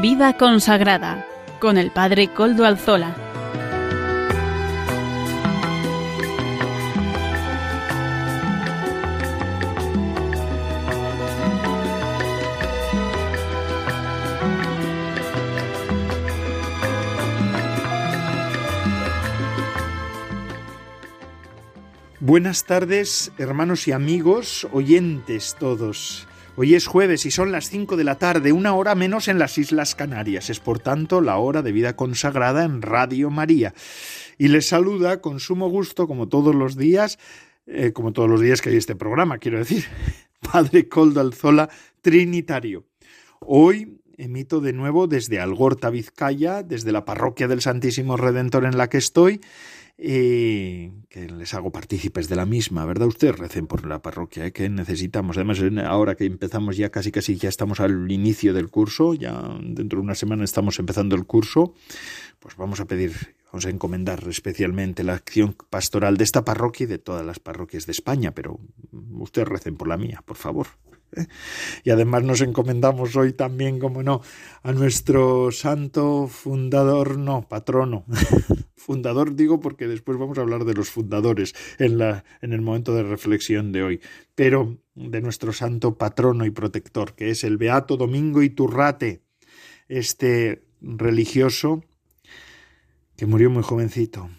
Vida consagrada con el Padre Coldo Alzola. Buenas tardes, hermanos y amigos, oyentes todos. Hoy es jueves y son las 5 de la tarde, una hora menos en las Islas Canarias. Es por tanto la hora de vida consagrada en Radio María. Y les saluda con sumo gusto, como todos los días, eh, como todos los días que hay este programa, quiero decir, Padre Coldo Alzola, Trinitario. Hoy emito de nuevo desde Algorta, Vizcaya, desde la parroquia del Santísimo Redentor en la que estoy y que les hago partícipes de la misma, ¿verdad? Ustedes recen por la parroquia, ¿eh? que necesitamos. Además, ahora que empezamos ya casi casi ya estamos al inicio del curso, ya dentro de una semana estamos empezando el curso, pues vamos a pedir, vamos a encomendar especialmente la acción pastoral de esta parroquia y de todas las parroquias de España, pero ustedes recen por la mía, por favor. Y además nos encomendamos hoy también, como no, a nuestro santo fundador, no, patrono. fundador digo porque después vamos a hablar de los fundadores en, la, en el momento de reflexión de hoy, pero de nuestro santo patrono y protector, que es el Beato Domingo Iturrate, este religioso que murió muy jovencito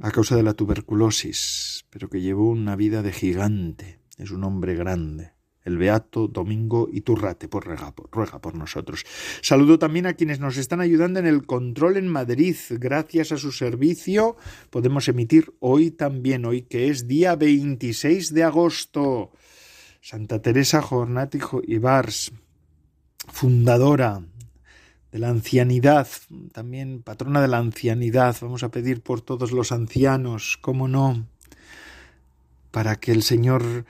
a causa de la tuberculosis, pero que llevó una vida de gigante. Es un hombre grande el beato Domingo Iturrate, por ruega, ruega por nosotros. Saludo también a quienes nos están ayudando en el control en Madrid. Gracias a su servicio podemos emitir hoy también, hoy que es día 26 de agosto. Santa Teresa Jornati Ibars, fundadora de la ancianidad, también patrona de la ancianidad. Vamos a pedir por todos los ancianos, cómo no, para que el Señor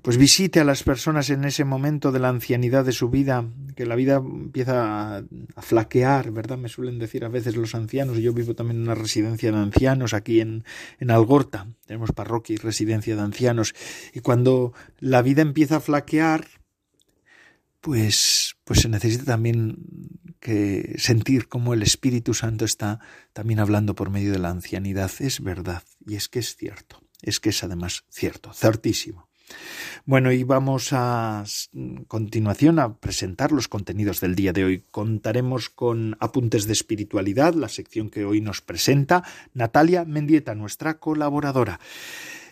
pues visite a las personas en ese momento de la ancianidad de su vida, que la vida empieza a, flaquear, ¿verdad? Me suelen decir a veces los ancianos, yo vivo también en una residencia de ancianos aquí en, en Algorta, tenemos parroquia y residencia de ancianos, y cuando la vida empieza a flaquear, pues, pues se necesita también que sentir cómo el Espíritu Santo está también hablando por medio de la ancianidad. Es verdad, y es que es cierto es que es además cierto, certísimo. Bueno, y vamos a continuación a presentar los contenidos del día de hoy. Contaremos con Apuntes de Espiritualidad, la sección que hoy nos presenta Natalia Mendieta, nuestra colaboradora.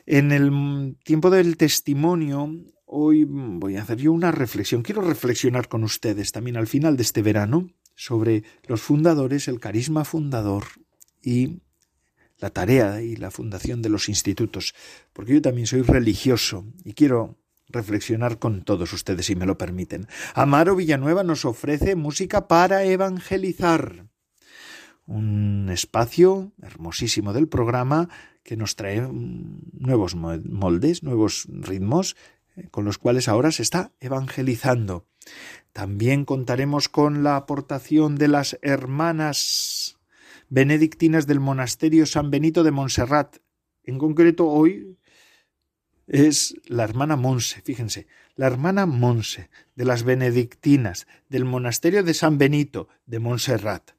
En el tiempo del testimonio, hoy voy a hacer yo una reflexión. Quiero reflexionar con ustedes también al final de este verano sobre los fundadores, el carisma fundador y la tarea y la fundación de los institutos, porque yo también soy religioso y quiero reflexionar con todos ustedes, si me lo permiten. Amaro Villanueva nos ofrece música para evangelizar. Un espacio hermosísimo del programa que nos trae nuevos moldes, nuevos ritmos, eh, con los cuales ahora se está evangelizando. También contaremos con la aportación de las hermanas benedictinas del monasterio San Benito de Montserrat. En concreto, hoy es la hermana Monse, fíjense, la hermana Monse de las benedictinas del monasterio de San Benito de Montserrat.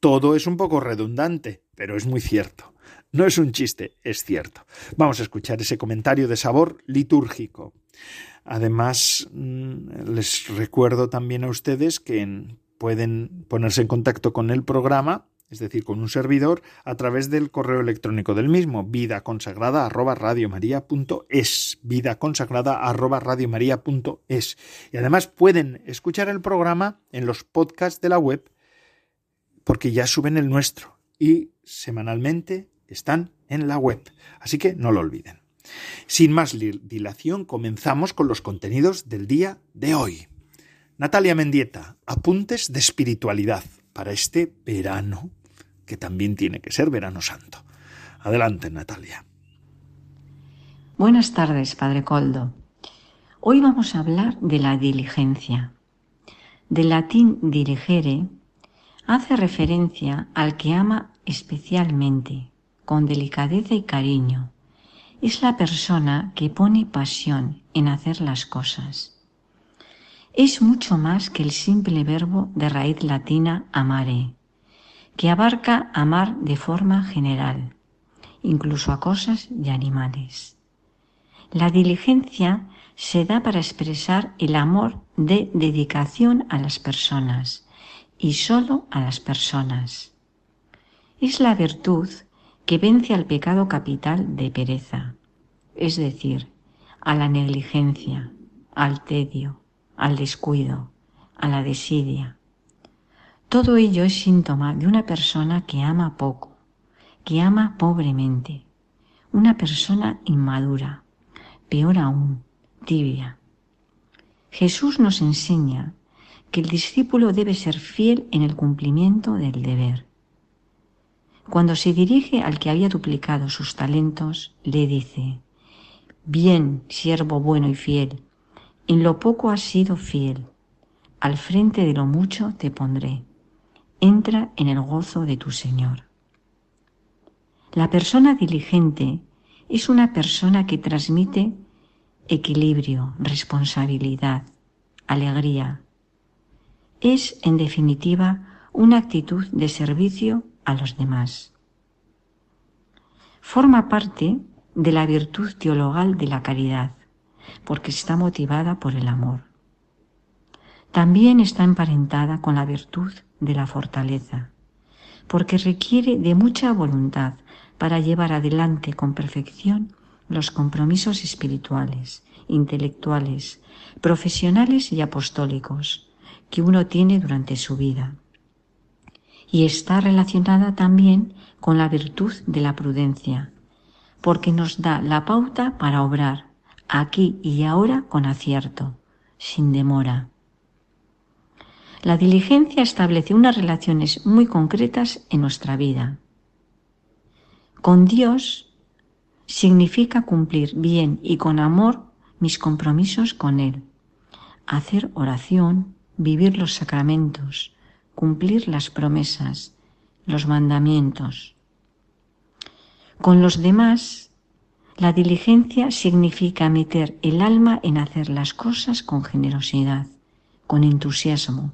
Todo es un poco redundante, pero es muy cierto. No es un chiste, es cierto. Vamos a escuchar ese comentario de sabor litúrgico. Además, mm, les recuerdo también a ustedes que en pueden ponerse en contacto con el programa, es decir, con un servidor, a través del correo electrónico del mismo, vida consagrada vida consagrada arroba Y además pueden escuchar el programa en los podcasts de la web, porque ya suben el nuestro y semanalmente están en la web. Así que no lo olviden. Sin más dilación, comenzamos con los contenidos del día de hoy. Natalia Mendieta, apuntes de espiritualidad para este verano, que también tiene que ser verano santo. Adelante, Natalia. Buenas tardes, Padre Coldo. Hoy vamos a hablar de la diligencia. Del latín diligere hace referencia al que ama especialmente, con delicadeza y cariño. Es la persona que pone pasión en hacer las cosas es mucho más que el simple verbo de raíz latina amare, que abarca amar de forma general, incluso a cosas y animales. La diligencia se da para expresar el amor de dedicación a las personas y solo a las personas. Es la virtud que vence al pecado capital de pereza, es decir, a la negligencia, al tedio, al descuido, a la desidia. Todo ello es síntoma de una persona que ama poco, que ama pobremente, una persona inmadura, peor aún, tibia. Jesús nos enseña que el discípulo debe ser fiel en el cumplimiento del deber. Cuando se dirige al que había duplicado sus talentos, le dice, Bien, siervo bueno y fiel, en lo poco has sido fiel, al frente de lo mucho te pondré. Entra en el gozo de tu Señor. La persona diligente es una persona que transmite equilibrio, responsabilidad, alegría. Es, en definitiva, una actitud de servicio a los demás. Forma parte de la virtud teologal de la caridad, porque está motivada por el amor. También está emparentada con la virtud de la fortaleza, porque requiere de mucha voluntad para llevar adelante con perfección los compromisos espirituales, intelectuales, profesionales y apostólicos que uno tiene durante su vida. Y está relacionada también con la virtud de la prudencia, porque nos da la pauta para obrar aquí y ahora con acierto, sin demora. La diligencia establece unas relaciones muy concretas en nuestra vida. Con Dios significa cumplir bien y con amor mis compromisos con Él, hacer oración, vivir los sacramentos, cumplir las promesas, los mandamientos. Con los demás, la diligencia significa meter el alma en hacer las cosas con generosidad, con entusiasmo,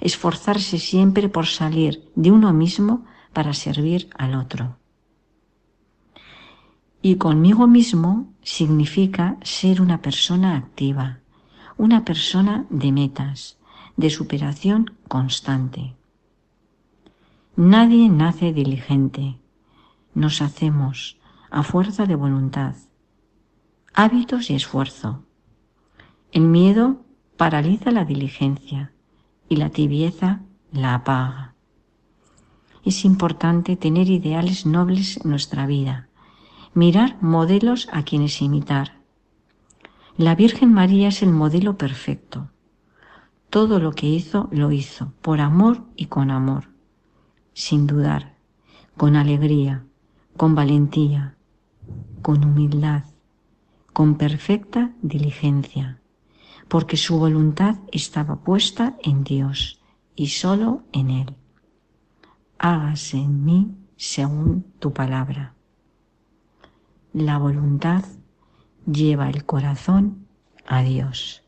esforzarse siempre por salir de uno mismo para servir al otro. Y conmigo mismo significa ser una persona activa, una persona de metas, de superación constante. Nadie nace diligente, nos hacemos a fuerza de voluntad, hábitos y esfuerzo. El miedo paraliza la diligencia y la tibieza la apaga. Es importante tener ideales nobles en nuestra vida, mirar modelos a quienes imitar. La Virgen María es el modelo perfecto. Todo lo que hizo lo hizo por amor y con amor, sin dudar, con alegría, con valentía, con humildad, con perfecta diligencia, porque su voluntad estaba puesta en Dios y sólo en Él. Hágase en mí según tu palabra. La voluntad lleva el corazón a Dios.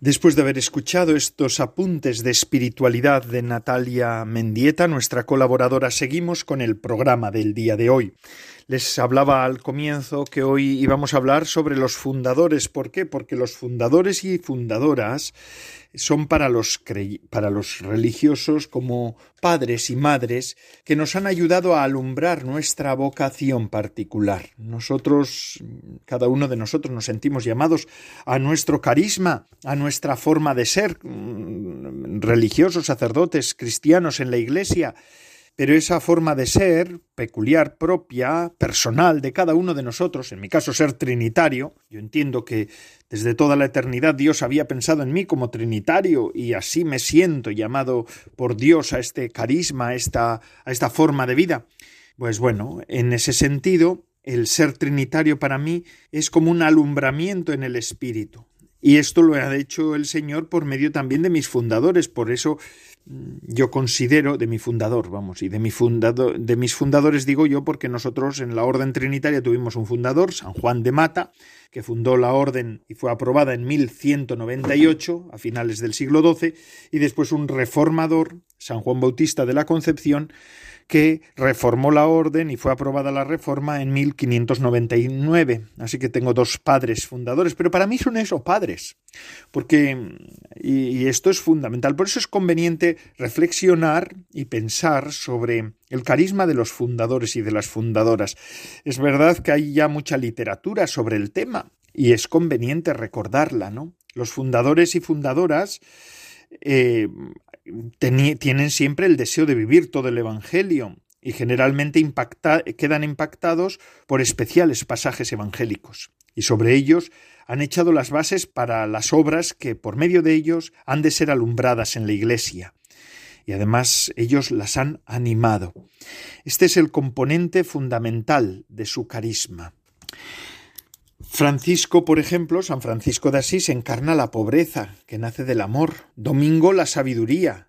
Después de haber escuchado estos apuntes de espiritualidad de Natalia Mendieta, nuestra colaboradora, seguimos con el programa del día de hoy. Les hablaba al comienzo que hoy íbamos a hablar sobre los fundadores. ¿Por qué? Porque los fundadores y fundadoras son para los, para los religiosos como padres y madres que nos han ayudado a alumbrar nuestra vocación particular. Nosotros, cada uno de nosotros nos sentimos llamados a nuestro carisma, a nuestra forma de ser, mm, religiosos, sacerdotes, cristianos en la Iglesia, pero esa forma de ser, peculiar, propia, personal de cada uno de nosotros, en mi caso ser trinitario, yo entiendo que desde toda la eternidad Dios había pensado en mí como trinitario y así me siento llamado por Dios a este carisma, a esta, a esta forma de vida. Pues bueno, en ese sentido, el ser trinitario para mí es como un alumbramiento en el espíritu. Y esto lo ha hecho el Señor por medio también de mis fundadores. Por eso yo considero de mi fundador, vamos, y de mi fundador, de mis fundadores digo yo porque nosotros en la Orden Trinitaria tuvimos un fundador, San Juan de Mata, que fundó la orden y fue aprobada en 1198, a finales del siglo XII, y después un reformador, San Juan Bautista de la Concepción, que reformó la orden y fue aprobada la reforma en 1599. Así que tengo dos padres fundadores, pero para mí son esos padres, porque, y, esto es fundamental, por eso es conveniente reflexionar y pensar sobre el carisma de los fundadores y de las fundadoras. Es verdad que hay ya mucha literatura sobre el tema y es conveniente recordarla, ¿no? Los fundadores y fundadoras eh, tienen siempre el deseo de vivir todo el Evangelio y generalmente quedan impactados por especiales pasajes evangélicos, y sobre ellos han echado las bases para las obras que por medio de ellos han de ser alumbradas en la Iglesia, y además ellos las han animado. Este es el componente fundamental de su carisma. Francisco, por ejemplo, San Francisco de Asís encarna la pobreza, que nace del amor. Domingo, la sabiduría,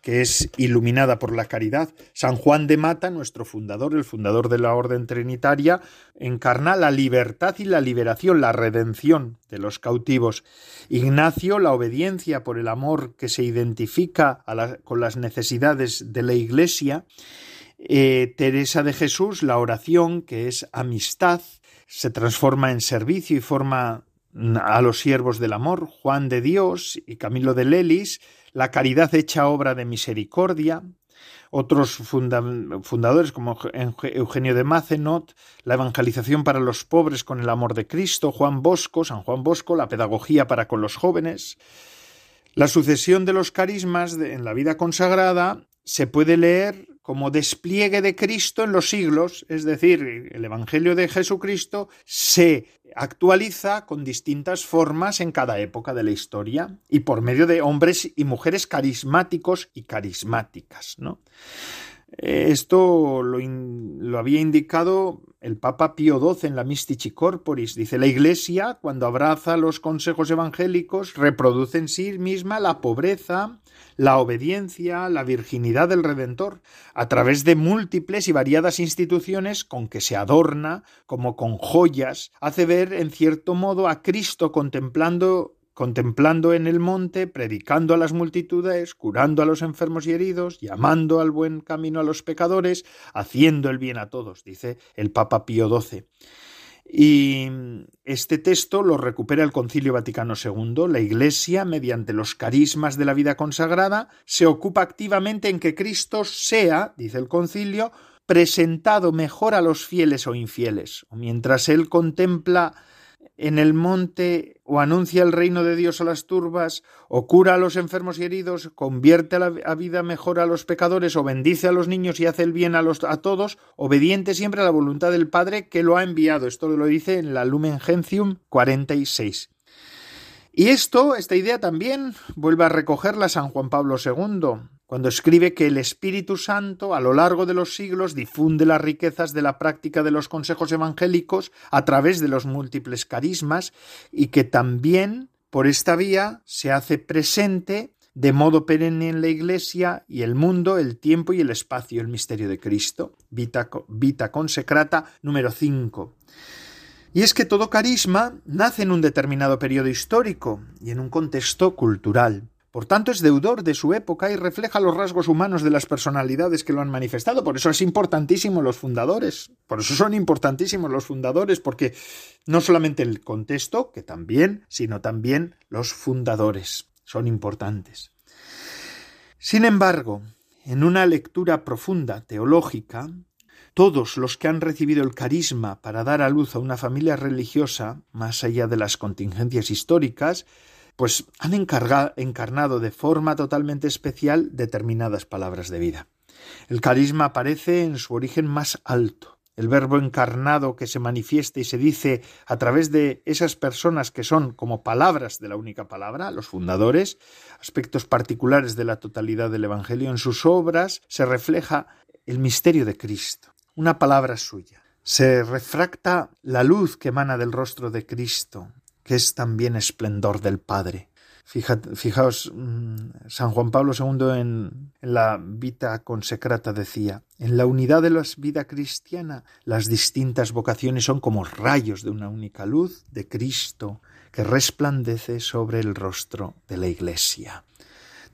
que es iluminada por la caridad. San Juan de Mata, nuestro fundador, el fundador de la Orden Trinitaria, encarna la libertad y la liberación, la redención de los cautivos. Ignacio, la obediencia por el amor que se identifica con las necesidades de la Iglesia. Eh, Teresa de Jesús, la oración, que es amistad se transforma en servicio y forma a los siervos del amor, Juan de Dios y Camilo de Lelis, la caridad hecha obra de misericordia, otros fundadores como Eugenio de Macenot, la evangelización para los pobres con el amor de Cristo, Juan Bosco, San Juan Bosco, la pedagogía para con los jóvenes. La sucesión de los carismas en la vida consagrada se puede leer como despliegue de Cristo en los siglos, es decir, el Evangelio de Jesucristo se actualiza con distintas formas en cada época de la historia y por medio de hombres y mujeres carismáticos y carismáticas, ¿no? Esto lo, había indicado el Papa Pío XII en la Mystici Corporis. Dice, la Iglesia, cuando abraza los consejos evangélicos, reproduce en sí misma la pobreza, la obediencia, la virginidad del Redentor, a través de múltiples y variadas instituciones con que se adorna, como con joyas, hace ver en cierto modo a Cristo contemplando contemplando en el monte, predicando a las multitudes, curando a los enfermos y heridos, llamando al buen camino a los pecadores, haciendo el bien a todos, dice el Papa Pío XII. Y este texto lo recupera el Concilio Vaticano II. La Iglesia, mediante los carismas de la vida consagrada, se ocupa activamente en que Cristo sea, dice el Concilio, presentado mejor a los fieles o infieles. Mientras Él contempla en el monte o anuncia el reino de Dios a las turbas, o cura a los enfermos y heridos, convierte a vida mejor a los pecadores, o bendice a los niños y hace el bien a, los, a todos, obediente siempre a la voluntad del Padre que lo ha enviado. Esto lo dice en la Lumen Gentium 46. Y esto, esta idea también vuelve a recogerla San Juan Pablo II, cuando escribe que el Espíritu Santo a lo largo de los siglos difunde las riquezas de la práctica de los consejos evangélicos a través de los múltiples carismas y que también por esta vía se hace presente de modo perenne en la Iglesia y el mundo, el tiempo y el espacio, el misterio de Cristo. Vita, Consecrata número 5. Y es que todo carisma nace en un determinado periodo histórico y en un contexto cultural. Por tanto, es deudor de su época y refleja los rasgos humanos de las personalidades que lo han manifestado. Por eso es importantísimo los fundadores. Por eso son importantísimos los fundadores, porque no solamente el contexto, que también, sino también los fundadores son importantes. Sin embargo, en una lectura profunda teológica, todos los que han recibido el carisma para dar a luz a una familia religiosa, más allá de las contingencias históricas, pues han encarnado de forma totalmente especial determinadas palabras de vida. El carisma aparece en su origen más alto, el verbo encarnado que se manifiesta y se dice a través de esas personas que son como palabras de la única palabra, los fundadores, aspectos particulares de la totalidad del Evangelio, en sus obras se refleja el misterio de Cristo, una palabra suya. Se refracta la luz que emana del rostro de Cristo, que es también esplendor del Padre. fijaos, mm, San Juan Pablo II en, en la Vita Consecrata decía, en la unidad de la vida cristiana, las distintas vocaciones son como rayos de una única luz de Cristo que resplandece sobre el rostro de la Iglesia.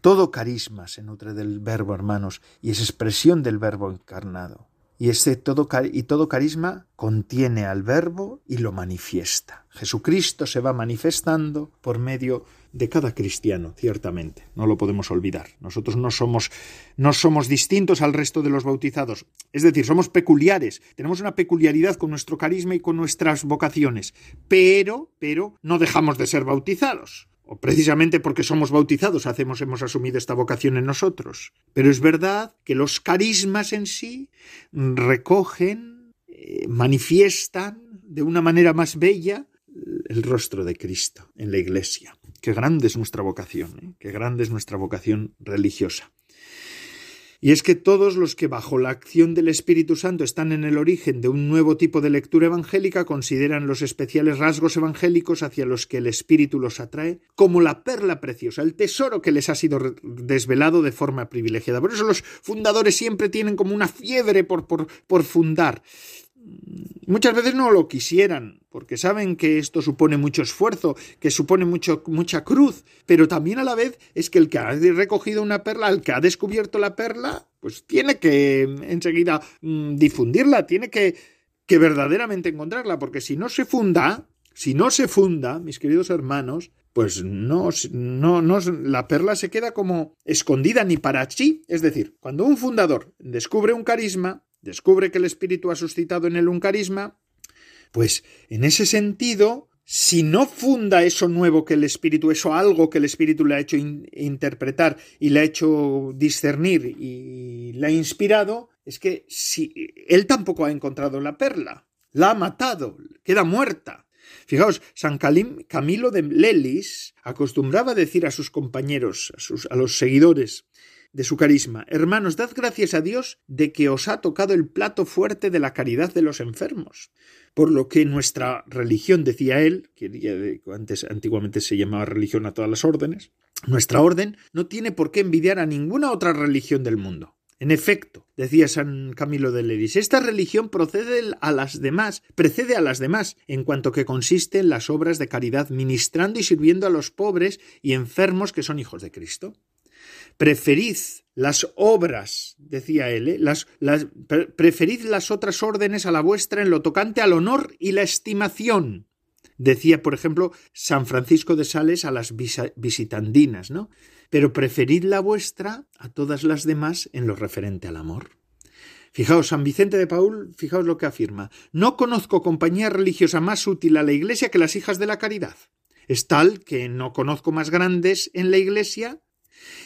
Todo carisma se nutre del verbo, hermanos, y es expresión del verbo encarnado. Y, este todo, y todo carisma contiene al verbo y lo manifiesta. Jesucristo se va manifestando por medio de cada cristiano, ciertamente. No lo podemos olvidar. Nosotros no somos, no somos distintos al resto de los bautizados. Es decir, somos peculiares. Tenemos una peculiaridad con nuestro carisma y con nuestras vocaciones. Pero, pero, no dejamos de ser bautizados o precisamente porque somos bautizados hacemos, hemos asumido esta vocación en nosotros. Pero es verdad que los carismas en sí recogen, eh, manifiestan de una manera más bella el rostro de Cristo en la Iglesia. Qué grande es nuestra vocación, ¿eh? qué grande es nuestra vocación religiosa. Y es que todos los que bajo la acción del Espíritu Santo están en el origen de un nuevo tipo de lectura evangélica consideran los especiales rasgos evangélicos hacia los que el Espíritu los atrae como la perla preciosa, el tesoro que les ha sido desvelado de forma privilegiada. Por eso los fundadores siempre tienen como una fiebre por, por, por fundar. Muchas veces no lo quisieran, porque saben que esto supone mucho esfuerzo, que supone mucho, mucha cruz, pero también a la vez es que el que ha recogido una perla, el que ha descubierto la perla, pues tiene que enseguida mm, difundirla, tiene que, que verdaderamente encontrarla, porque si no se funda, si no se funda, mis queridos hermanos, pues no, no, no, la perla se queda como escondida ni para sí. Es decir, cuando un fundador descubre un carisma, descubre que el Espíritu ha suscitado en él un carisma, pues en ese sentido, si no funda eso nuevo que el Espíritu, eso algo que el Espíritu le ha hecho interpretar y le ha hecho discernir y le ha inspirado, es que si él tampoco ha encontrado la perla, la ha matado, queda muerta. Fijaos, San Camilo de Lelis acostumbraba a decir a sus compañeros, a, sus, a los seguidores, de su carisma. Hermanos, dad gracias a Dios de que os ha tocado el plato fuerte de la caridad de los enfermos. Por lo que nuestra religión, decía él, que antes antiguamente se llamaba religión a todas las órdenes, nuestra orden no tiene por qué envidiar a ninguna otra religión del mundo. En efecto, decía San Camilo de Leris, esta religión procede a las demás, precede a las demás, en cuanto que consiste en las obras de caridad, ministrando y sirviendo a los pobres y enfermos que son hijos de Cristo. Preferid las obras, decía él, ¿eh? las, preferid las otras órdenes a la vuestra en lo tocante al honor y la estimación. Decía, por ejemplo, San Francisco de Sales a las visitandinas, ¿no? Pero preferid la vuestra a todas las demás en lo referente al amor. Fijaos, San Vicente de Paul, fijaos lo que afirma. No conozco compañía religiosa más útil a la Iglesia que las hijas de la caridad. Es tal que no conozco más grandes en la Iglesia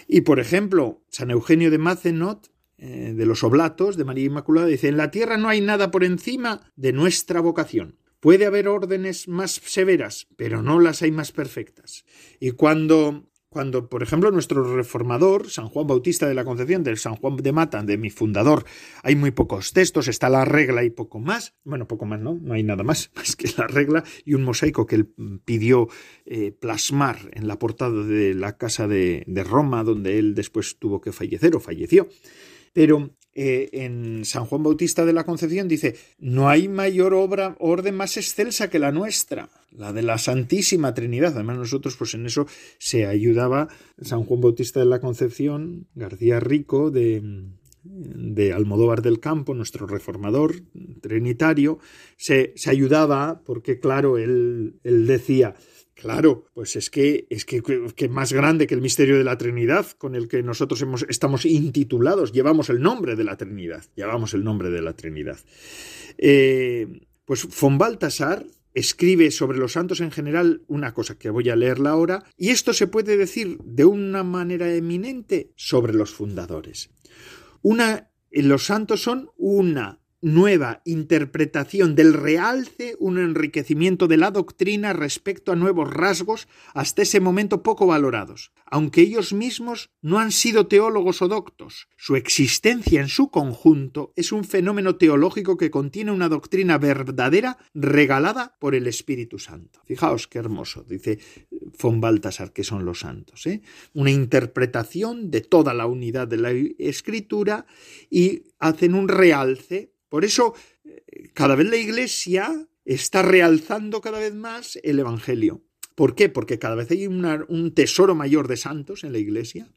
y por ejemplo, San Eugenio de Macenot, eh, de los Oblatos, de María Inmaculada, dice: En la tierra no hay nada por encima de nuestra vocación. Puede haber órdenes más severas, pero no las hay más perfectas. Y cuando cuando, por ejemplo, nuestro reformador, San Juan Bautista de la Concepción, del San Juan de Mata, de mi fundador, hay muy pocos textos, está la regla y poco más. Bueno, poco más, ¿no? No hay nada más, más que la regla y un mosaico que él pidió eh, plasmar en la portada de la casa de Roma, donde él después tuvo que fallecer o falleció. Pero eh, en San Juan Bautista de la Concepción dice, no hay mayor obra, orden más excelsa que la nuestra, la de la Santísima Trinidad. Además nosotros pues en eso se ayudaba San Juan Bautista de la Concepción, García Rico de, de Almodóvar del Campo, nuestro reformador trinitario, se, se ayudaba porque claro, él, él decía, Claro, pues es que es que, más grande que el misterio de la Trinidad, con el que nosotros hemos, estamos intitulados, llevamos el nombre de la Trinidad, llevamos el nombre de la Trinidad. Eh, pues von Baltasar escribe sobre los santos en general una cosa que voy a leerla ahora, y esto se puede decir de una manera eminente sobre los fundadores. Una, los santos son una nueva interpretación del realce, un enriquecimiento de la doctrina respecto a nuevos rasgos hasta ese momento poco valorados. Aunque ellos mismos no han sido teólogos o doctos, su existencia en su conjunto es un fenómeno teológico que contiene una doctrina verdadera regalada por el Espíritu Santo. Fijaos qué hermoso. Dice, von Baltasar, que son los santos. ¿eh? Una interpretación de toda la unidad de la escritura y hacen un realce. Por eso, cada vez la Iglesia está realzando cada vez más el Evangelio. ¿Por qué? Porque cada vez hay un tesoro mayor de santos en la Iglesia.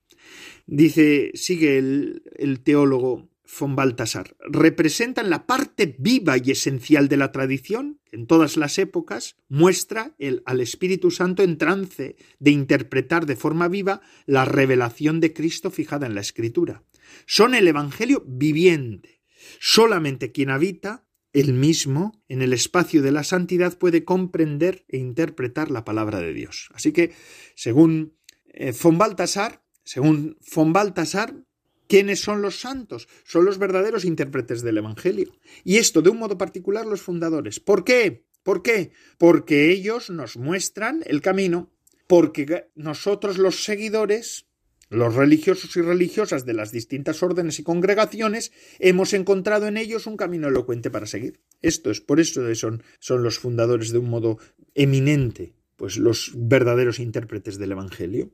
Dice, sigue el, el teólogo von Baltasar, representan la parte viva y esencial de la tradición, en todas las épocas, muestra el, al Espíritu Santo en trance de interpretar de forma viva la revelación de Cristo fijada en la Escritura. Son el Evangelio viviente. Solamente quien habita el mismo en el espacio de la santidad puede comprender e interpretar la palabra de Dios. Así que, según eh, von Baltasar, según von Baltasar, ¿Quiénes son los santos? Son los verdaderos intérpretes del Evangelio. Y esto de un modo particular los fundadores. ¿Por qué? ¿Por qué? Porque ellos nos muestran el camino, porque nosotros los seguidores, los religiosos y religiosas de las distintas órdenes y congregaciones, hemos encontrado en ellos un camino elocuente para seguir. Esto es, por eso son, son los fundadores de un modo eminente, pues los verdaderos intérpretes del Evangelio.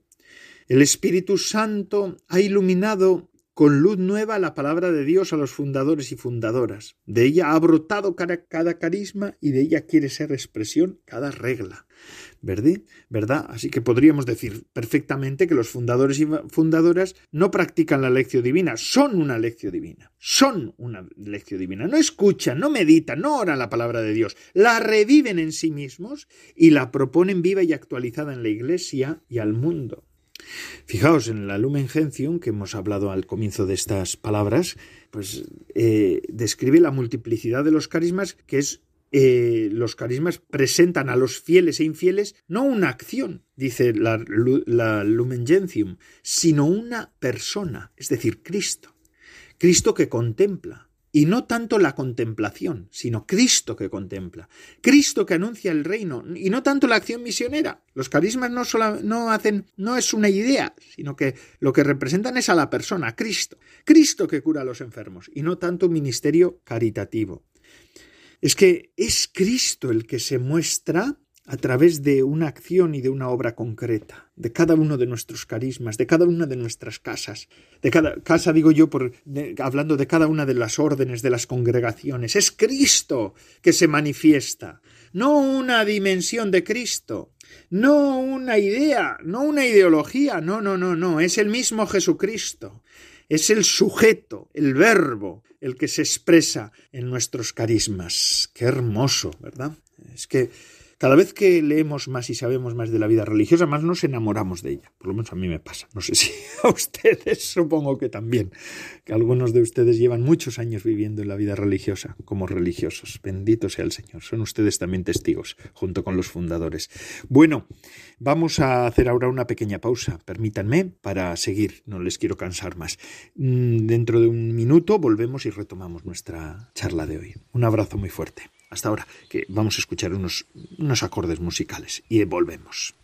El Espíritu Santo ha iluminado con luz nueva la palabra de Dios a los fundadores y fundadoras. De ella ha brotado cada, carisma y de ella quiere ser expresión cada regla. ¿Verdad? ¿Verdad? Así que podríamos decir perfectamente que los fundadores y fundadoras no practican la lección divina, son una lección divina. Son una lección divina. No escuchan, no meditan, no oran la palabra de Dios. La reviven en sí mismos y la proponen viva y actualizada en la Iglesia y al mundo. Fijaos en la Lumen Gentium, que hemos hablado al comienzo de estas palabras, pues eh, describe la multiplicidad de los carismas, que es eh, los carismas presentan a los fieles e infieles no una acción, dice la, la Lumen Gentium, sino una persona, es decir, Cristo. Cristo que contempla, y no tanto la contemplación, sino Cristo que contempla, Cristo que anuncia el reino, y no tanto la acción misionera. Los carismas no, no hacen, no es una idea, sino que lo que representan es a la persona, Cristo, Cristo que cura a los enfermos, y no tanto un ministerio caritativo. Es que es Cristo el que se muestra a través de una acción y de una obra concreta, de cada uno de nuestros carismas, de cada una de nuestras casas, de cada casa digo yo por hablando de cada una de las órdenes de las congregaciones, es Cristo que se manifiesta, no una dimensión de Cristo, no una idea, no una ideología, no, no, no, no, es el mismo Jesucristo, es el sujeto, el verbo, el que se expresa en nuestros carismas. Qué hermoso, ¿verdad? Es que cada vez que leemos más y sabemos más de la vida religiosa, más nos enamoramos de ella. Por lo menos a mí me pasa. No sé si a ustedes, supongo que también. Que algunos de ustedes llevan muchos años viviendo en la vida religiosa como religiosos. Bendito sea el Señor. Son ustedes también testigos, junto con los fundadores. Bueno, vamos a hacer ahora una pequeña pausa. Permítanme para seguir. No les quiero cansar más. Mm, dentro de un minuto volvemos y retomamos nuestra charla de hoy. Un abrazo muy fuerte hasta ahora, que vamos a escuchar unos, unos acordes musicales y volvemos.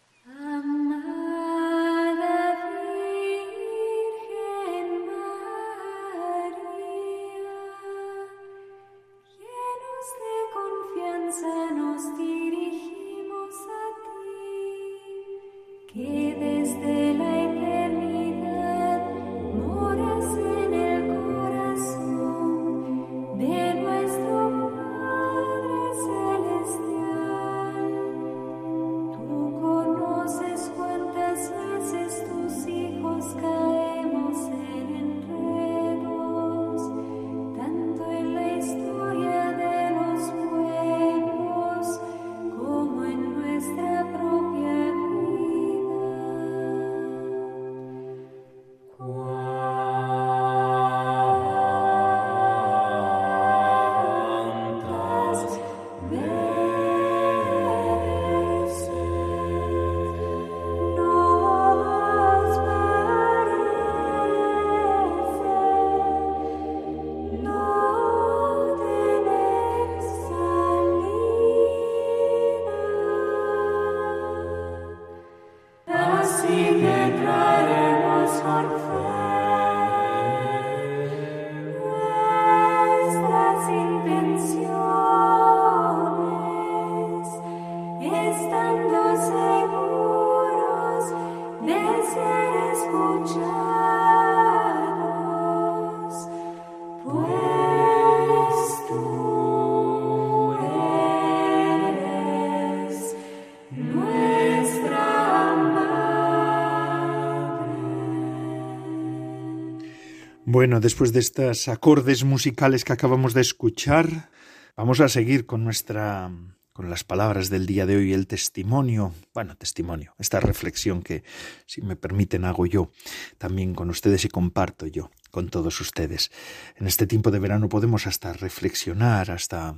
Bueno, después de estos acordes musicales que acabamos de escuchar, vamos a seguir con nuestra con las palabras del día de hoy, el testimonio, bueno, testimonio, esta reflexión que, si me permiten, hago yo también con ustedes y comparto yo con todos ustedes. En este tiempo de verano podemos hasta reflexionar, hasta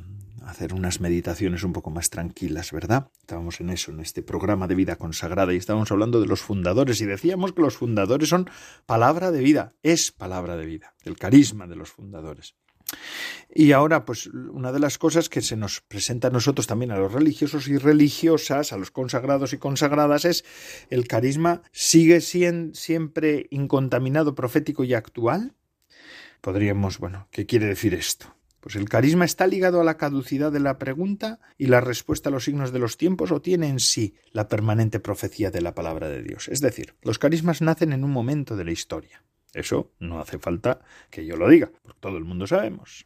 hacer unas meditaciones un poco más tranquilas, ¿verdad? Estábamos en eso, en este programa de vida consagrada y estábamos hablando de los fundadores y decíamos que los fundadores son palabra de vida, es palabra de vida, el carisma de los fundadores. Y ahora, pues una de las cosas que se nos presenta a nosotros también, a los religiosos y religiosas, a los consagrados y consagradas, es el carisma sigue siendo siempre incontaminado, profético y actual. Podríamos, bueno, ¿qué quiere decir esto? Pues el carisma está ligado a la caducidad de la pregunta y la respuesta a los signos de los tiempos o tiene en sí la permanente profecía de la palabra de Dios. Es decir, los carismas nacen en un momento de la historia. Eso no hace falta que yo lo diga, porque todo el mundo sabemos.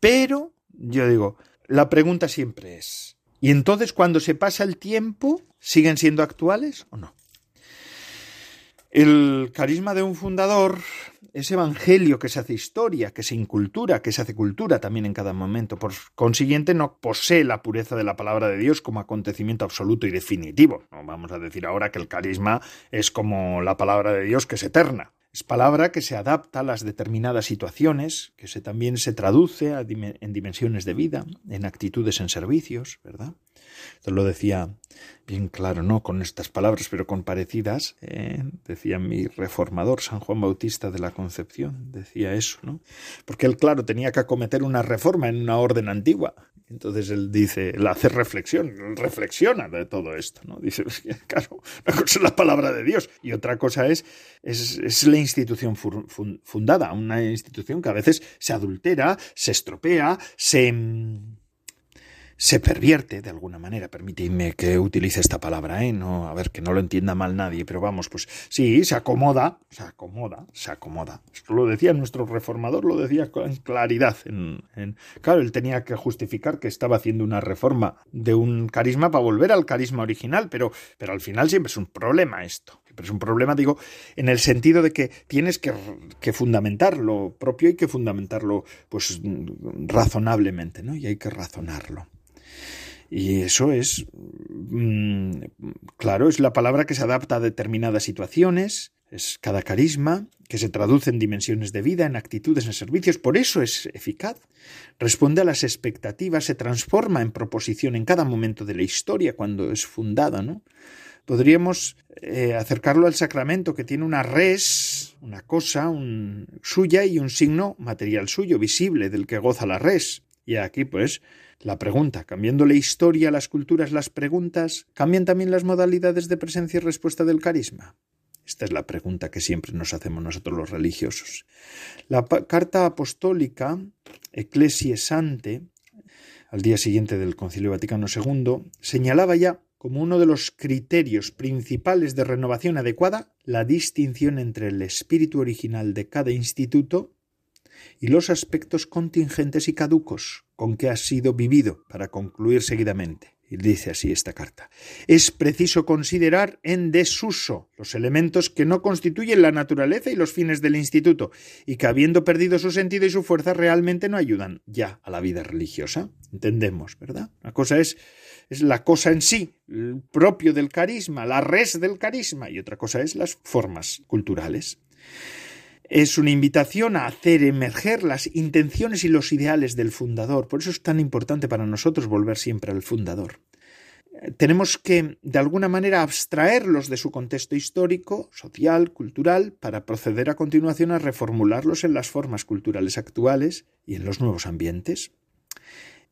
Pero, yo digo, la pregunta siempre es, ¿y entonces cuando se pasa el tiempo, siguen siendo actuales o no? El carisma de un fundador ese evangelio que se hace historia, que se incultura, que se hace cultura también en cada momento. Por consiguiente, no posee la pureza de la palabra de Dios como acontecimiento absoluto y definitivo. No vamos a decir ahora que el carisma es como la palabra de Dios que es eterna. Es palabra que se adapta a las determinadas situaciones, que se, también se traduce en dimensiones de vida, en actitudes en servicios, ¿verdad? Esto lo decía bien claro, no con estas palabras, pero con parecidas, eh, decía mi reformador, San Juan Bautista de la Concepción, decía eso, ¿no? Porque él, claro, tenía que acometer una reforma en una orden antigua. Entonces él dice, él hace reflexión, reflexiona de todo esto, ¿no? Dice, claro, una cosa es la palabra de Dios y otra cosa es, es la institución fundada, una institución que a veces se adultera, se estropea, se se pervierte de alguna manera, permíteme que utilice esta palabra, ¿eh? No, a ver, que no lo entienda mal nadie, pero vamos, pues sí, se acomoda, se acomoda, se acomoda. Esto lo decía nuestro reformador, lo decía con claridad. Claro, él tenía que justificar que estaba haciendo una reforma de un carisma para volver al carisma original, pero, pero al final siempre es un problema esto. Siempre es un problema, digo, en el sentido de que tienes que, que fundamentar lo propio y que fundamentarlo, pues, razonablemente, ¿no? Y hay que razonarlo. Y eso es, mm, claro, es la palabra que se adapta a determinadas situaciones, es cada carisma, que se traduce en dimensiones de vida, en actitudes, en servicios, por eso es eficaz. Responde a las expectativas, se transforma en proposición en cada momento de la historia cuando es fundada, ¿no? Podríamos eh, acercarlo al sacramento que tiene una res, una cosa un, suya y un signo material suyo, visible, del que goza la res. Y aquí, pues, la pregunta, cambiando la historia, las culturas, las preguntas, ¿cambian también las modalidades de presencia y respuesta del carisma? Esta es la pregunta que siempre nos hacemos nosotros los religiosos. La carta apostólica Ecclesies Ante, al día siguiente del Concilio Vaticano II, señalaba ya como uno de los criterios principales de renovación adecuada la distinción entre el espíritu original de cada instituto y los aspectos contingentes y caducos con que ha sido vivido para concluir seguidamente. Y dice así esta carta. Es preciso considerar en desuso los elementos que no constituyen la naturaleza y los fines del instituto, y que habiendo perdido su sentido y su fuerza realmente no ayudan ya a la vida religiosa. Entendemos, ¿verdad? Una cosa es, es la cosa en sí, el propio del carisma, la res del carisma, y otra cosa es las formas culturales. Es una invitación a hacer emerger las intenciones y los ideales del fundador. Por eso es tan importante para nosotros volver siempre al fundador. Tenemos que, de alguna manera, abstraerlos de su contexto histórico, social, cultural, para proceder a continuación a reformularlos en las formas culturales actuales y en los nuevos ambientes.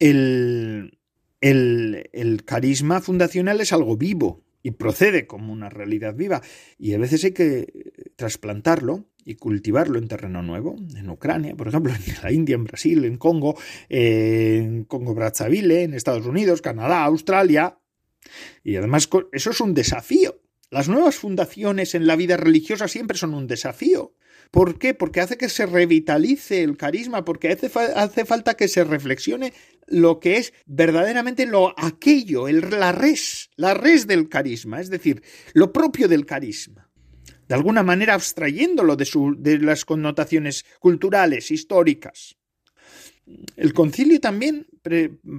El, el, el carisma fundacional es algo vivo, y procede como una realidad viva y a veces hay que trasplantarlo y cultivarlo en terreno nuevo, en Ucrania, por ejemplo, en la India, en Brasil, en Congo, en Congo Brazzaville, en Estados Unidos, Canadá, Australia. Y además eso es un desafío. Las nuevas fundaciones en la vida religiosa siempre son un desafío. ¿Por qué? Porque hace que se revitalice el carisma, porque hace, hace falta que se reflexione lo que es verdaderamente lo aquello, el, la res, la res del carisma, es decir, lo propio del carisma. de alguna manera abstrayéndolo de, de las connotaciones culturales, históricas. El concilio también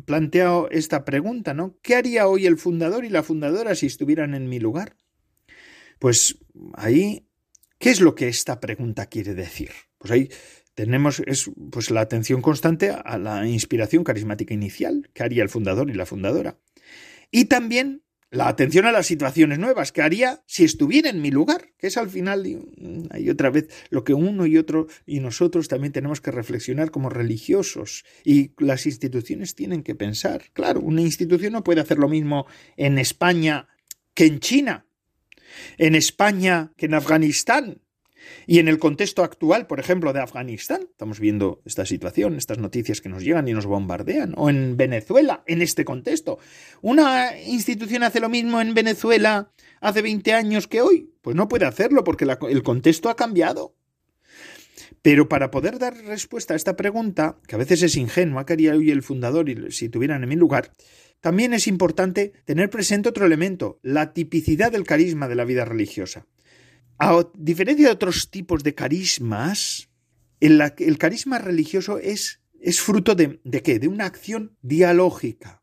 plantea esta pregunta, ¿no? ¿Qué haría hoy el fundador y la fundadora si estuvieran en mi lugar? Pues ahí, ¿qué es lo que esta pregunta quiere decir? Pues ahí tenemos es, pues, la atención constante a la inspiración carismática inicial que haría el fundador y la fundadora. Y también la atención a las situaciones nuevas que haría si estuviera en mi lugar, que es al final y otra vez lo que uno y otro y nosotros también tenemos que reflexionar como religiosos y las instituciones tienen que pensar. Claro, una institución no puede hacer lo mismo en España que en China, en España que en Afganistán, y en el contexto actual, por ejemplo, de Afganistán, estamos viendo esta situación, estas noticias que nos llegan y nos bombardean, o en Venezuela, en este contexto. ¿Una institución hace lo mismo en Venezuela hace 20 años que hoy? Pues no puede hacerlo porque el contexto ha cambiado. Pero para poder dar respuesta a esta pregunta, que a veces es ingenua, ¿qué haría hoy el fundador si tuvieran en mi lugar? También es importante tener presente otro elemento, la tipicidad del carisma de la vida religiosa. A diferencia de otros tipos de carismas, el, carisma religioso es, fruto de, qué? De una acción dialógica.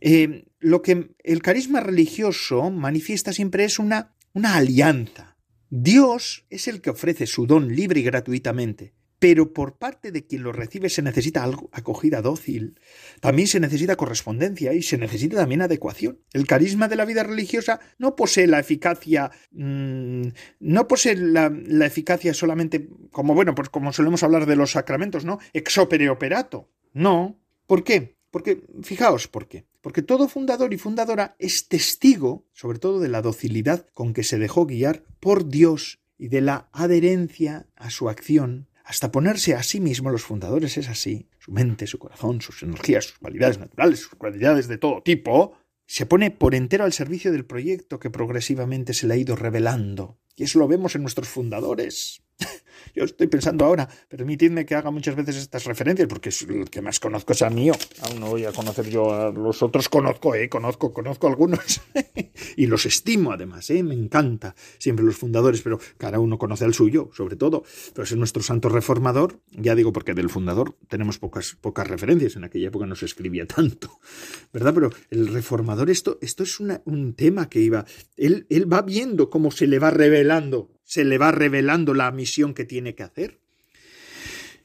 Eh, lo que el carisma religioso manifiesta siempre es una alianza. Dios es el que ofrece su don libre y gratuitamente, pero por parte de quien lo recibe se necesita algo, acogida dócil, también se necesita correspondencia y se necesita también adecuación. El carisma de la vida religiosa no posee la eficacia, mm, no posee la, eficacia solamente como, bueno, pues como solemos hablar de los sacramentos, ¿no? Ex opere operato. No. ¿Por qué? Porque, fijaos por qué. Porque todo fundador y fundadora es testigo, sobre todo de la docilidad con que se dejó guiar por Dios y de la adherencia a su acción hasta ponerse a sí mismo los fundadores es así, su mente, su corazón, sus energías, sus cualidades naturales, sus cualidades de todo tipo, se pone por entero al servicio del proyecto que progresivamente se le ha ido revelando. Y eso lo vemos en nuestros fundadores. Yo estoy pensando ahora, permitidme que haga muchas veces estas referencias, porque es el que más conozco es a mío. Aún no voy a conocer yo a los otros, conozco, eh, conozco, conozco algunos. y los estimo además, eh, me encanta siempre los fundadores, pero cada uno conoce al suyo, sobre todo. Pero es nuestro santo reformador, ya digo porque del fundador tenemos pocas, pocas referencias, en aquella época no se escribía tanto, ¿verdad? Pero el reformador, esto, esto es un tema que iba, él, él va viendo cómo se le va revelando se le va revelando la misión que tiene que hacer.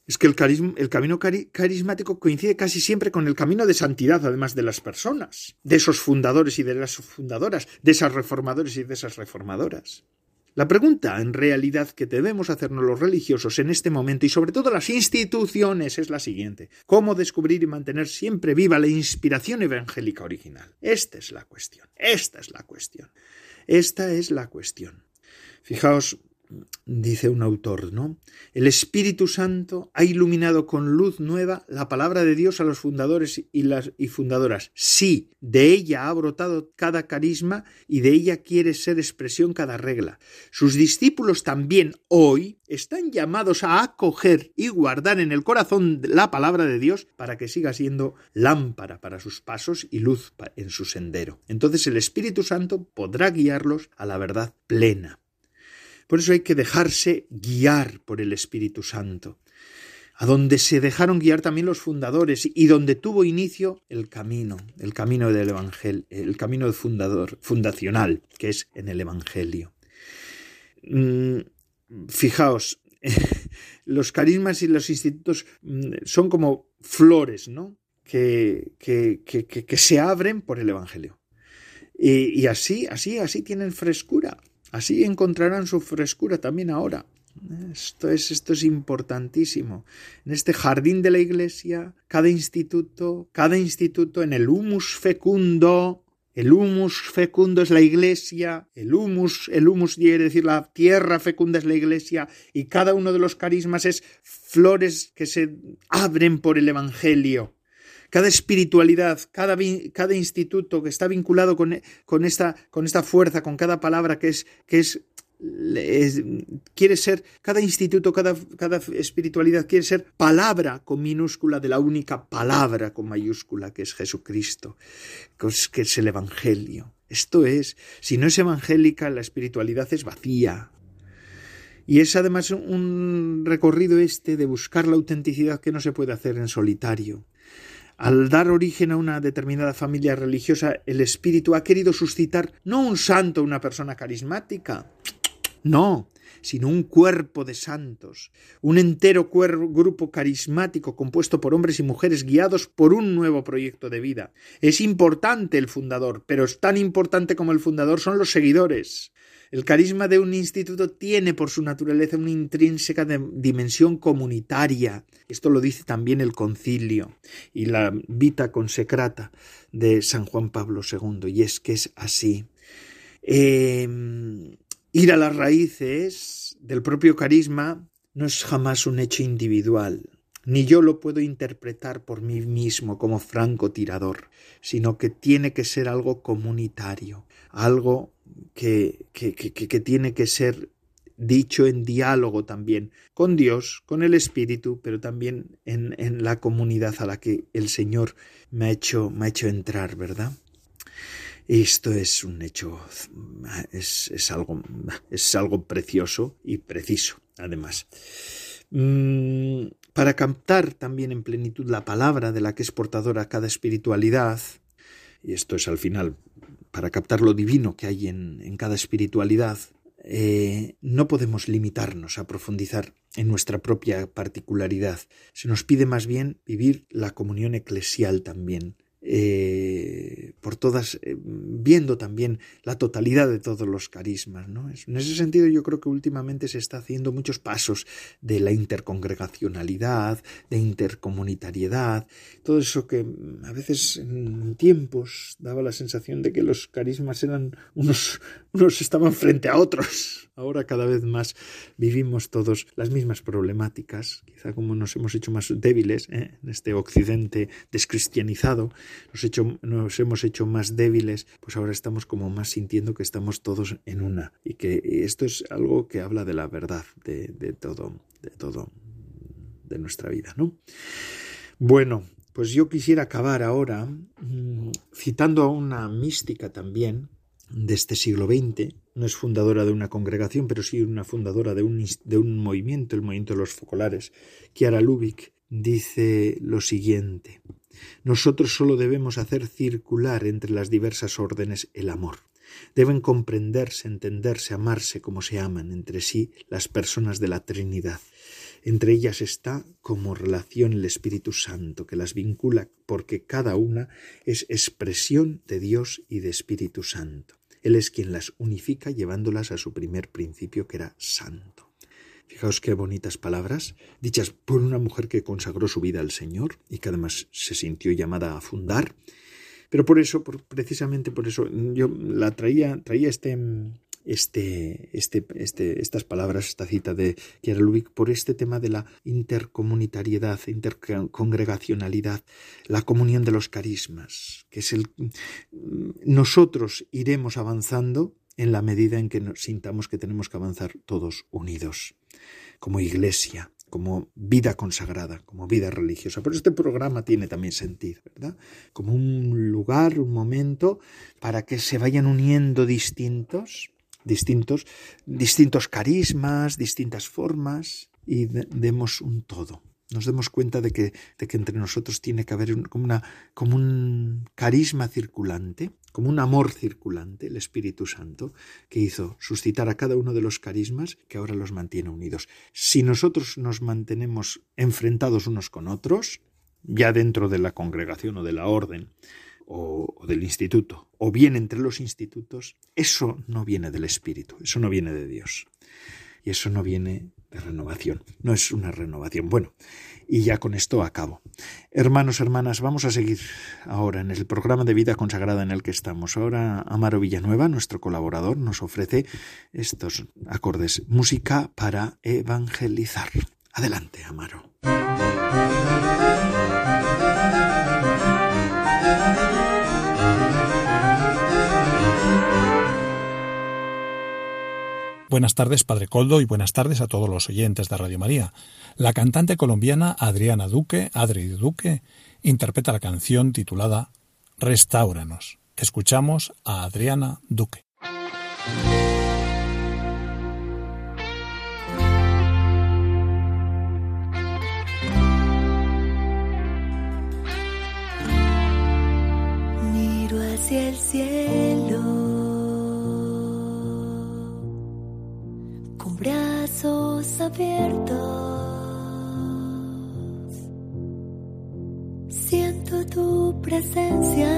Es que el, el camino carismático coincide casi siempre con el camino de santidad, además de las personas, de esos fundadores y de las fundadoras, de esas reformadores y de esas reformadoras. La pregunta, en realidad, que debemos hacernos los religiosos en este momento y sobre todo las instituciones es la siguiente. ¿Cómo descubrir y mantener siempre viva la inspiración evangélica original? Esta es la cuestión. Esta es la cuestión. Esta es la cuestión. Fijaos, dice un autor, ¿no? El Espíritu Santo ha iluminado con luz nueva la palabra de Dios a los fundadores y las y fundadoras. Sí, de ella ha brotado cada carisma y de ella quiere ser expresión cada regla. Sus discípulos también hoy están llamados a acoger y guardar en el corazón la palabra de Dios para que siga siendo lámpara para sus pasos y luz en su sendero. Entonces el Espíritu Santo podrá guiarlos a la verdad plena. Por eso hay que dejarse guiar por el Espíritu Santo, a donde se dejaron guiar también los fundadores y donde tuvo inicio el camino, el camino del Evangelio, el camino fundador, fundacional, que es en el Evangelio. Mm, fijaos, los carismas y los institutos mm, son como flores, ¿no? Que, que, que, se abren por el Evangelio. Y, y, así, así, así tienen frescura. Así encontrarán su frescura también ahora. Esto es, esto es importantísimo. En este jardín de la iglesia, cada instituto, cada instituto en el humus fecundo, el humus fecundo es la iglesia, el humus, el humus quiere decir la tierra fecunda es la iglesia, y cada uno de los carismas es flores que se abren por el evangelio cada espiritualidad, cada, cada instituto que está vinculado con, con, esta, con esta fuerza, con cada palabra que es, que es quiere ser, cada instituto, cada, cada, espiritualidad quiere ser palabra con minúscula de la única palabra con mayúscula que es Jesucristo, que es el Evangelio. Esto es, si no es evangélica, la espiritualidad es vacía. Y es además un recorrido este de buscar la autenticidad que no se puede hacer en solitario. Al dar origen a una determinada familia religiosa, el espíritu ha querido suscitar no un santo, una persona carismática, no, sino un cuerpo de santos, un entero grupo carismático compuesto por hombres y mujeres guiados por un nuevo proyecto de vida. Es importante el fundador, pero es tan importante como el fundador son los seguidores. El carisma de un instituto tiene por su naturaleza una intrínseca dimensión comunitaria. Esto lo dice también el concilio y la Vita Consecrata de San Juan Pablo II, y es que es así. Em, ir a las raíces del propio carisma no es jamás un hecho individual, ni yo lo puedo interpretar por mí mismo como francotirador, sino que tiene que ser algo comunitario, algo que, que, que, tiene que ser dicho en diálogo también con Dios, con el Espíritu, pero también en, en, la comunidad a la que el Señor me ha hecho, me ha hecho entrar, ¿verdad? Esto es un hecho, es, es, algo, es algo precioso y preciso, además. Mm, para captar también en plenitud la palabra de la que es portadora cada espiritualidad, y esto es al final para captar lo divino que hay en, cada espiritualidad, eh, no podemos limitarnos a profundizar en nuestra propia particularidad. Se nos pide más bien vivir la comunión eclesial también, eh, por todas, eh, viendo también la totalidad de todos los carismas. ¿no? En ese sentido yo creo que últimamente se está haciendo muchos pasos de la intercongregacionalidad, de intercomunitariedad, todo eso que mm, a veces en tiempos daba la sensación de que los carismas eran unos, unos estaban frente a otros. Ahora cada vez más vivimos todos las mismas problemáticas, quizá como nos hemos hecho más débiles ¿eh? en este occidente descristianizado, nos, hemos hecho más débiles, pues ahora estamos como más sintiendo que estamos todos en una y que esto es algo que habla de la verdad de, de todo, de todo, de nuestra vida, ¿no? Bueno, pues yo quisiera acabar ahora mm, citando a una mística también de este siglo XX, no es fundadora de una congregación, pero sí una fundadora de un, de un movimiento, el movimiento de los focolares, Chiara Lubick, dice lo siguiente nosotros solo debemos hacer circular entre las diversas órdenes el amor. Deben comprenderse, entenderse, amarse como se aman entre sí las personas de la Trinidad. Entre ellas está como relación el Espíritu Santo, que las vincula porque cada una es expresión de Dios y de Espíritu Santo. Él es quien las unifica llevándolas a su primer principio que era santo. Fijaos qué bonitas palabras, dichas por una mujer que consagró su vida al Señor y que además se sintió llamada a fundar. Pero por eso, precisamente por eso, yo la traía, traía este, este, este, este, estas palabras, esta cita de Kiara Lubick, por este tema de la intercomunitariedad, intercongregacionalidad, la comunión de los carismas, que es el nosotros iremos avanzando en la medida en que nos sintamos que tenemos que avanzar todos unidos, como iglesia, como vida consagrada, como vida religiosa. Por este programa tiene también sentido, ¿verdad? Como un lugar, un momento para que se vayan uniendo distintos, distintos, distintos carismas, distintas formas y demos un todo nos demos cuenta de que, de que entre nosotros tiene que haber como, una, como un carisma circulante, como un amor circulante, el Espíritu Santo, que hizo suscitar a cada uno de los carismas que ahora los mantiene unidos. Si nosotros nos mantenemos enfrentados unos con otros, ya dentro de la congregación o de la orden, o, del instituto, o bien entre los institutos, eso no viene del Espíritu, eso no viene de Dios. Y eso no viene de renovación. No es una renovación. Bueno, y ya con esto acabo. Hermanos, hermanas, vamos a seguir ahora en el programa de vida consagrada en el que estamos. Ahora Amaro Villanueva, nuestro colaborador, nos ofrece estos acordes, música para evangelizar. Adelante, Amaro. Buenas tardes, Padre Coldo, y buenas tardes a todos los oyentes de Radio María. La cantante colombiana Adriana Duque, Adri Duque, interpreta la canción titulada Restauranos. Escuchamos a Adriana Duque. Miro hacia el cielo abiertos siento tu presencia,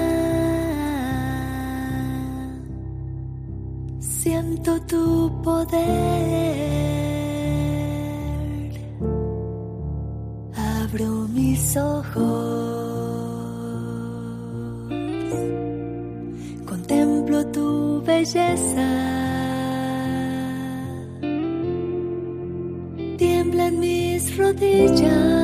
siento tu poder. Abro mis ojos, contemplo tu belleza. Rodillas,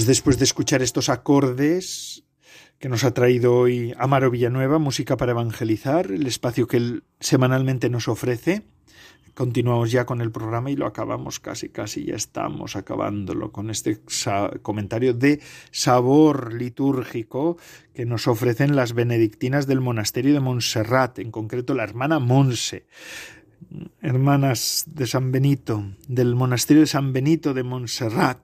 Pues después de escuchar estos acordes que nos ha traído hoy Amaro Villanueva, Música para Evangelizar, el espacio que él semanalmente nos ofrece, continuamos ya con el programa y lo acabamos casi, casi ya estamos acabándolo con este comentario de sabor litúrgico que nos ofrecen las benedictinas del monasterio de Montserrat, en concreto la hermana Monse hermanas de San Benito, del monasterio de San Benito de Montserrat.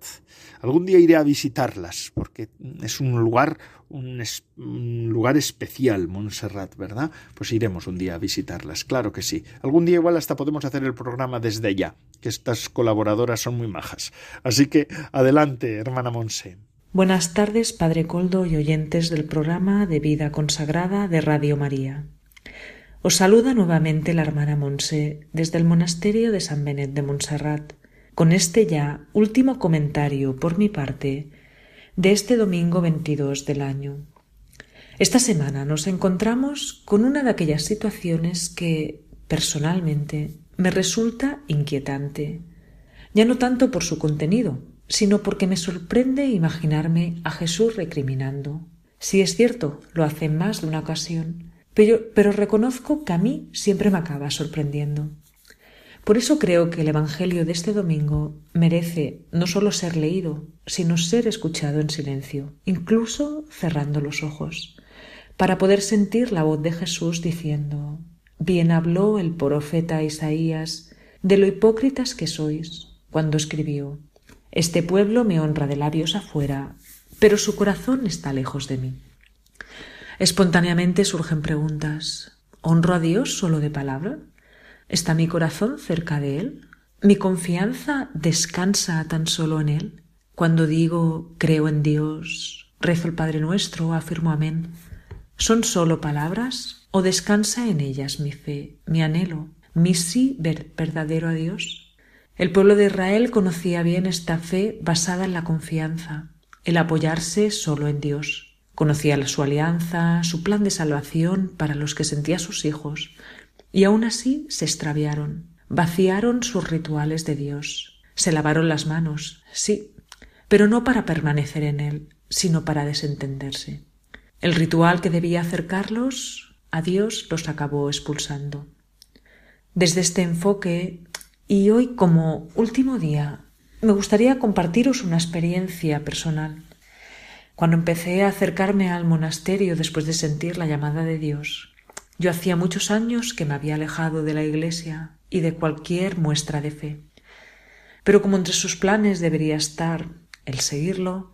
Algún día iré a visitarlas, porque es un lugar, un, lugar especial, Montserrat, ¿verdad? Pues iremos un día a visitarlas, claro que sí. Algún día igual hasta podemos hacer el programa desde allá, que estas colaboradoras son muy majas. Así que adelante, hermana Monse. Buenas tardes, Padre Coldo y oyentes del programa de Vida Consagrada de Radio María. Os saluda nuevamente la hermana Monse desde el monasterio de San Benet de Montserrat, con este ya último comentario por mi parte de este domingo 22 del año. Esta semana nos encontramos con una de aquellas situaciones que, personalmente, me resulta inquietante, ya no tanto por su contenido, sino porque me sorprende imaginarme a Jesús recriminando. Si es cierto, lo hace en más de una ocasión, pero, reconozco que a mí siempre me acaba sorprendiendo. Por eso creo que el Evangelio de este domingo merece no solo ser leído, sino ser escuchado en silencio, incluso cerrando los ojos, para poder sentir la voz de Jesús diciendo Bien habló el profeta Isaías de lo hipócritas que sois, cuando escribió Este pueblo me honra de labios afuera, pero su corazón está lejos de mí. Espontáneamente surgen preguntas. ¿Honro a Dios solo de palabra? ¿Está mi corazón cerca de Él? ¿Mi confianza descansa tan solo en Él? Cuando digo creo en Dios, rezo el Padre Nuestro, afirmo amén, ¿son solo palabras o descansa en ellas mi fe, mi anhelo, mi sí verdadero a Dios? El pueblo de Israel conocía bien esta fe basada en la confianza, el apoyarse solo en Dios. Conocía su alianza, su plan de salvación para los que sentía sus hijos, y aún así se extraviaron, vaciaron sus rituales de Dios, se lavaron las manos, sí, pero no para permanecer en él, sino para desentenderse. El ritual que debía acercarlos a Dios los acabó expulsando. Desde este enfoque, y hoy como último día, me gustaría compartiros una experiencia personal. Cuando empecé a acercarme al monasterio después de sentir la llamada de Dios, yo hacía muchos años que me había alejado de la Iglesia y de cualquier muestra de fe. Pero como entre sus planes debería estar el seguirlo,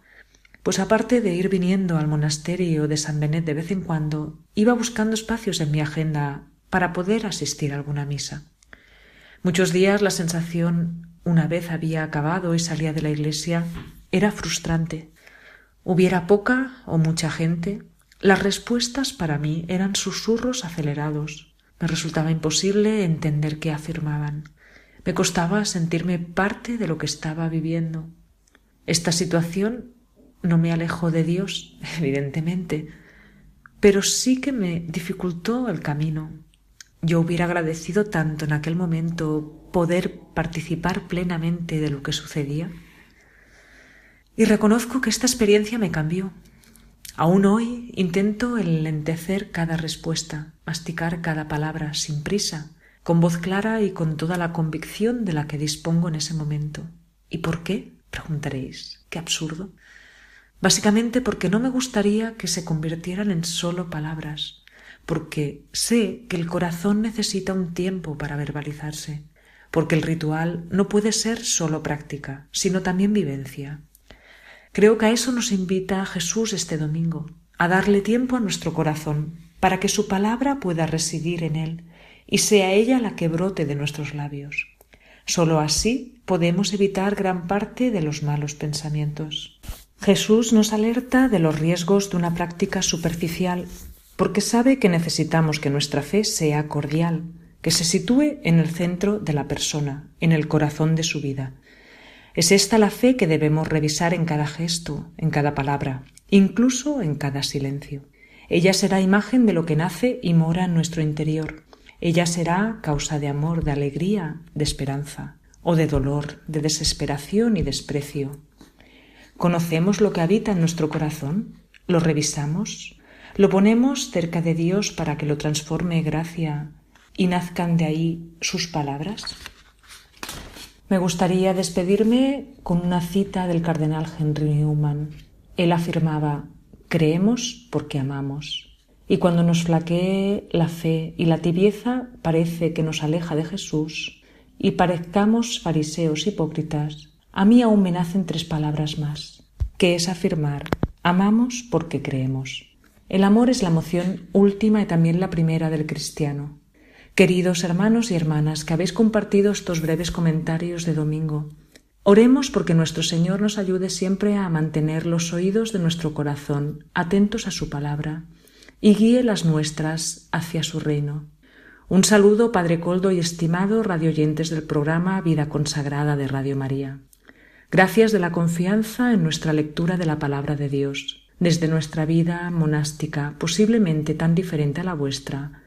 pues aparte de ir viniendo al monasterio de San Benet de vez en cuando, iba buscando espacios en mi agenda para poder asistir a alguna misa. Muchos días la sensación, una vez había acabado y salía de la iglesia, era frustrante. Hubiera poca o mucha gente, las respuestas para mí eran susurros acelerados. Me resultaba imposible entender qué afirmaban. Me costaba sentirme parte de lo que estaba viviendo. Esta situación no me alejó de Dios, evidentemente, pero sí que me dificultó el camino. Yo hubiera agradecido tanto en aquel momento poder participar plenamente de lo que sucedía. Y reconozco que esta experiencia me cambió, Aún hoy intento enlentecer cada respuesta, masticar cada palabra sin prisa, con voz clara y con toda la convicción de la que dispongo en ese momento. ¿Y por qué? preguntaréis. Qué absurdo. Básicamente porque no me gustaría que se convirtieran en solo palabras, porque sé que el corazón necesita un tiempo para verbalizarse, porque el ritual no puede ser solo práctica, sino también vivencia. Creo que a eso nos invita Jesús este domingo, a darle tiempo a nuestro corazón, para que su palabra pueda residir en él y sea ella la que brote de nuestros labios. Solo así podemos evitar gran parte de los malos pensamientos. Jesús nos alerta de los riesgos de una práctica superficial porque sabe que necesitamos que nuestra fe sea cordial, que se sitúe en el centro de la persona, en el corazón de su vida, es esta la fe que debemos revisar en cada gesto, en cada palabra, incluso en cada silencio. Ella será imagen de lo que nace y mora en nuestro interior. Ella será causa de amor, de alegría, de esperanza, o de dolor, de desesperación y desprecio. ¿Conocemos lo que habita en nuestro corazón? ¿Lo revisamos? ¿Lo ponemos cerca de Dios para que lo transforme gracia y nazcan de ahí sus palabras? Me gustaría despedirme con una cita del cardenal Henry Newman. Él afirmaba, creemos porque amamos. Y cuando nos flaquee la fe y la tibieza parece que nos aleja de Jesús y parezcamos fariseos hipócritas, a mí aún me nacen tres palabras más, que es afirmar, amamos porque creemos. El amor es la emoción última y también la primera del cristiano. Queridos hermanos y hermanas que habéis compartido estos breves comentarios de domingo, oremos porque nuestro Señor nos ayude siempre a mantener los oídos de nuestro corazón atentos a su palabra y guíe las nuestras hacia su reino. Un saludo, Padre Coldo y estimado radioyentes del programa Vida Consagrada de Radio María. Gracias de la confianza en nuestra lectura de la palabra de Dios, desde nuestra vida monástica, posiblemente tan diferente a la vuestra,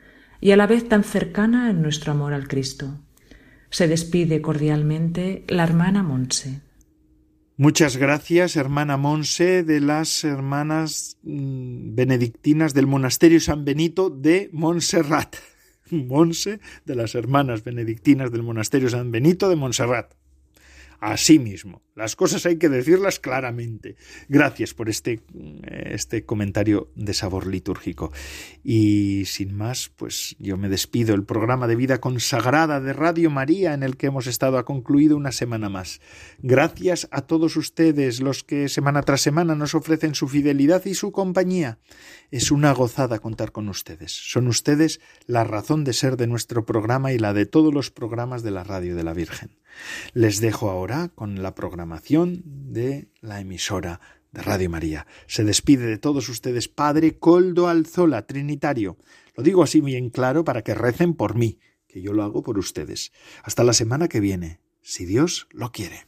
y a la vez tan cercana en nuestro amor al Cristo. Se despide cordialmente la hermana Monse. Muchas gracias, hermana Monse, de las hermanas mm, benedictinas del Monasterio San Benito de Montserrat. Monse de las hermanas benedictinas del monasterio San Benito de Montserrat. Así mismo, las cosas hay que decirlas claramente. Gracias por este, este comentario de sabor litúrgico. Y sin más, pues yo me despido. El programa de vida consagrada de Radio María en el que hemos estado ha concluido una semana más. Gracias a todos ustedes, los que semana tras semana nos ofrecen su fidelidad y su compañía. Es una gozada contar con ustedes. Son ustedes la razón de ser de nuestro programa y la de todos los programas de la Radio de la Virgen. Les dejo ahora con la de la emisora de Radio María. Se despide de todos ustedes Padre Coldo Alzola, Trinitario. Lo digo así bien claro para que recen por mí, que yo lo hago por ustedes. Hasta la semana que viene, si Dios lo quiere.